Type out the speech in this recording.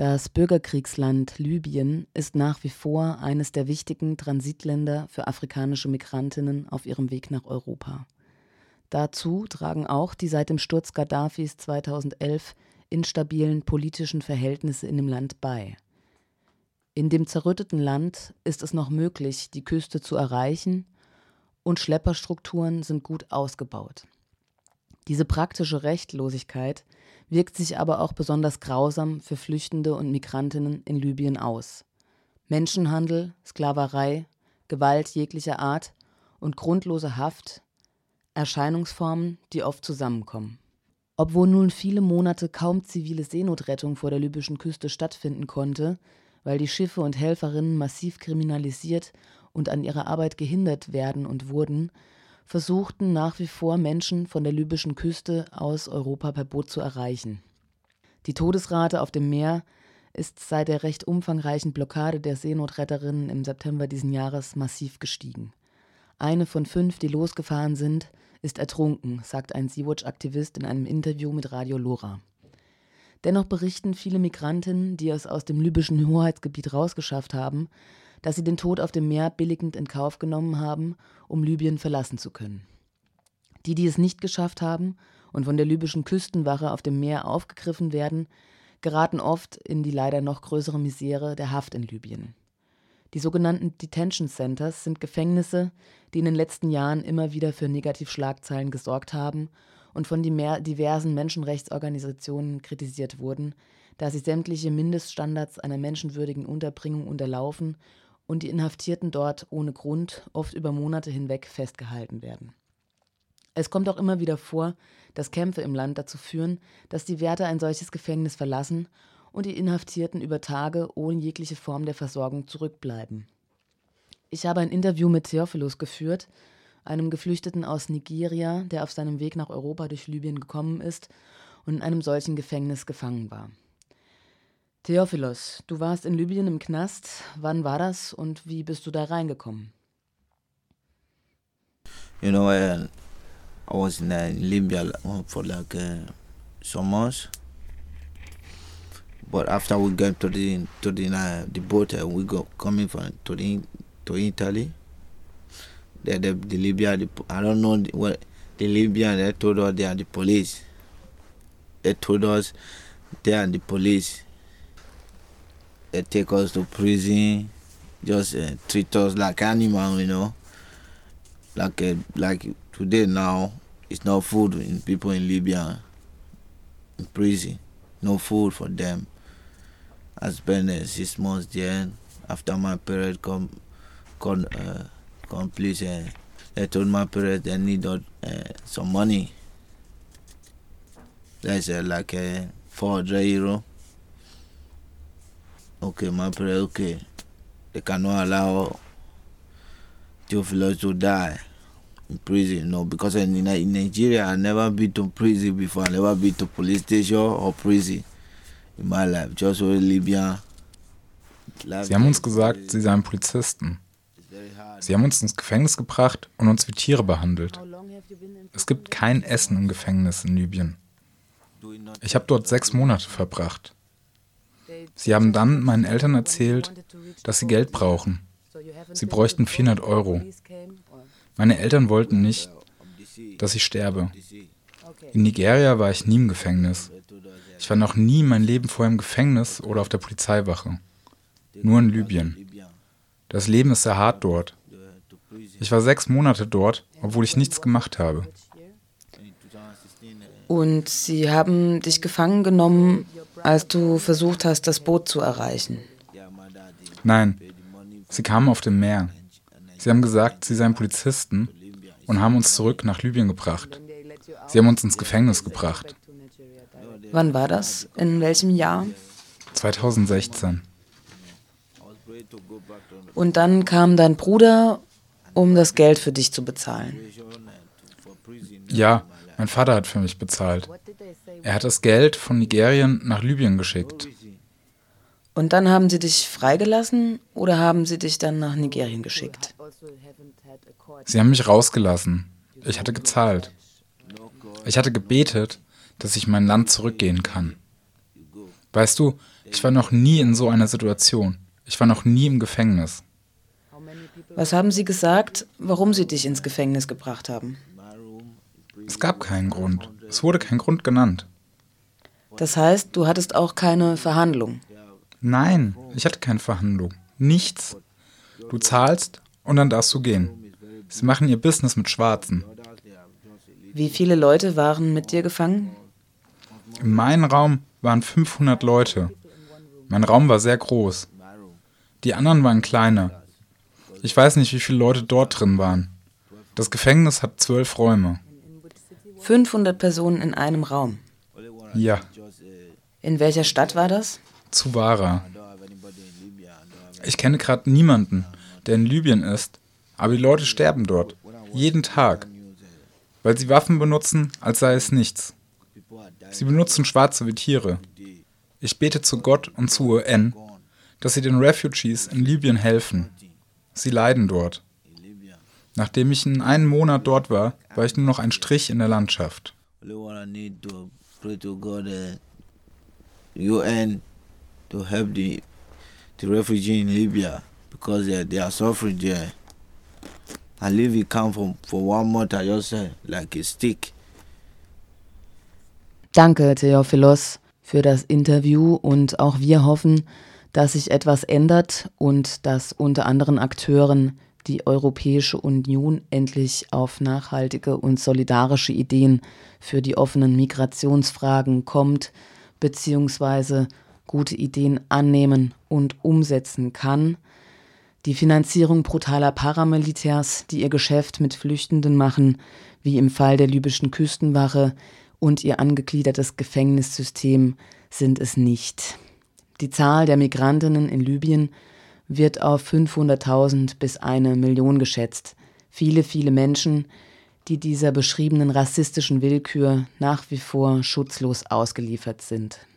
Das Bürgerkriegsland Libyen ist nach wie vor eines der wichtigen Transitländer für afrikanische Migrantinnen auf ihrem Weg nach Europa. Dazu tragen auch die seit dem Sturz Gaddafis 2011 instabilen politischen Verhältnisse in dem Land bei. In dem zerrütteten Land ist es noch möglich, die Küste zu erreichen, und Schlepperstrukturen sind gut ausgebaut. Diese praktische Rechtlosigkeit wirkt sich aber auch besonders grausam für Flüchtende und Migrantinnen in Libyen aus. Menschenhandel, Sklaverei, Gewalt jeglicher Art und grundlose Haft, Erscheinungsformen, die oft zusammenkommen. Obwohl nun viele Monate kaum zivile Seenotrettung vor der libyschen Küste stattfinden konnte, weil die Schiffe und Helferinnen massiv kriminalisiert und an ihrer Arbeit gehindert werden und wurden, versuchten nach wie vor Menschen von der libyschen Küste aus Europa per Boot zu erreichen. Die Todesrate auf dem Meer ist seit der recht umfangreichen Blockade der Seenotretterinnen im September diesen Jahres massiv gestiegen. Eine von fünf, die losgefahren sind, ist ertrunken, sagt ein Sea-Watch-Aktivist in einem Interview mit Radio Lora. Dennoch berichten viele Migrantinnen, die es aus dem libyschen Hoheitsgebiet rausgeschafft haben, dass sie den Tod auf dem Meer billigend in Kauf genommen haben, um Libyen verlassen zu können. Die, die es nicht geschafft haben und von der libyschen Küstenwache auf dem Meer aufgegriffen werden, geraten oft in die leider noch größere Misere der Haft in Libyen. Die sogenannten Detention Centers sind Gefängnisse, die in den letzten Jahren immer wieder für Negativschlagzeilen gesorgt haben und von diversen Menschenrechtsorganisationen kritisiert wurden, da sie sämtliche Mindeststandards einer menschenwürdigen Unterbringung unterlaufen und die Inhaftierten dort ohne Grund oft über Monate hinweg festgehalten werden. Es kommt auch immer wieder vor, dass Kämpfe im Land dazu führen, dass die Wärter ein solches Gefängnis verlassen und die Inhaftierten über Tage ohne jegliche Form der Versorgung zurückbleiben. Ich habe ein Interview mit Theophilus geführt, einem Geflüchteten aus Nigeria, der auf seinem Weg nach Europa durch Libyen gekommen ist und in einem solchen Gefängnis gefangen war. Theophilos, du warst in Libyen im Knast. Wann war das und wie bist du da reingekommen? You know, uh, I was in, uh, Libya for like uh, some months. But after we got to the to the uh, the boat, uh, we go coming from to the to Italy. The the, the Libya, the, I don't know the, what the Libyan. They told us they are the police. They told us they are the police they take us to prison, just uh, treat us like animal, you know. Like uh, like today now, it's no food in people in Libya, in prison, no food for them. I spent uh, six months there. After my period come, come, uh, complete, uh, they told my parents they need uh, some money. That's uh, like uh, 400 euro okay, my prayer, okay, they cannot allow Theophilus to die in prison. No, because in, in Nigeria, I never been to prison before. I never been to police station or prison in my life. Just only Libya. Sie haben uns gesagt, sie seien Polizisten. Sie haben uns ins Gefängnis gebracht und uns wie Tiere behandelt. Es gibt kein Essen im Gefängnis in Libyen. Ich habe dort sechs Monate verbracht. Sie haben dann meinen Eltern erzählt, dass sie Geld brauchen. Sie bräuchten 400 Euro. Meine Eltern wollten nicht, dass ich sterbe. In Nigeria war ich nie im Gefängnis. Ich war noch nie mein Leben vorher im Gefängnis oder auf der Polizeiwache. Nur in Libyen. Das Leben ist sehr hart dort. Ich war sechs Monate dort, obwohl ich nichts gemacht habe. Und sie haben dich gefangen genommen, als du versucht hast, das Boot zu erreichen? Nein, sie kamen auf dem Meer. Sie haben gesagt, sie seien Polizisten und haben uns zurück nach Libyen gebracht. Sie haben uns ins Gefängnis gebracht. Wann war das? In welchem Jahr? 2016. Und dann kam dein Bruder, um das Geld für dich zu bezahlen. Ja, mein Vater hat für mich bezahlt. Er hat das Geld von Nigerien nach Libyen geschickt. Und dann haben sie dich freigelassen oder haben sie dich dann nach Nigerien geschickt? Sie haben mich rausgelassen. Ich hatte gezahlt. Ich hatte gebetet, dass ich mein Land zurückgehen kann. Weißt du, Ich war noch nie in so einer Situation. Ich war noch nie im Gefängnis. Was haben Sie gesagt, warum Sie dich ins Gefängnis gebracht haben? Es gab keinen Grund. Es wurde kein Grund genannt. Das heißt, du hattest auch keine Verhandlung? Nein, ich hatte keine Verhandlung. Nichts. Du zahlst und dann darfst du gehen. Sie machen ihr Business mit Schwarzen. Wie viele Leute waren mit dir gefangen? In meinem Raum waren 500 Leute. Mein Raum war sehr groß. Die anderen waren kleiner. Ich weiß nicht, wie viele Leute dort drin waren. Das Gefängnis hat zwölf Räume. 500 Personen in einem Raum? Ja. In welcher Stadt war das? Zuwara. Ich kenne gerade niemanden, der in Libyen ist, aber die Leute sterben dort. Jeden Tag. Weil sie Waffen benutzen, als sei es nichts. Sie benutzen Schwarze wie Tiere. Ich bete zu Gott und zu UN, dass sie den Refugees in Libyen helfen. Sie leiden dort. Nachdem ich in einem Monat dort war, war ich nur noch ein Strich in der Landschaft. UN to help the the refugee in Libya because they, they are suffering there. I leave the camp for, for one month, I just like a stick. Danke, Theophilos, für das Interview und auch wir hoffen, dass sich etwas ändert und dass unter anderen Akteuren die Europäische Union endlich auf nachhaltige und solidarische Ideen für die offenen Migrationsfragen kommt, beziehungsweise gute Ideen annehmen und umsetzen kann. Die Finanzierung brutaler Paramilitärs, die ihr Geschäft mit Flüchtenden machen, wie im Fall der libyschen Küstenwache, und ihr angegliedertes Gefängnissystem sind es nicht. Die Zahl der Migrantinnen in Libyen wird auf 500.000 bis eine Million geschätzt. Viele, viele Menschen, die dieser beschriebenen rassistischen Willkür nach wie vor schutzlos ausgeliefert sind.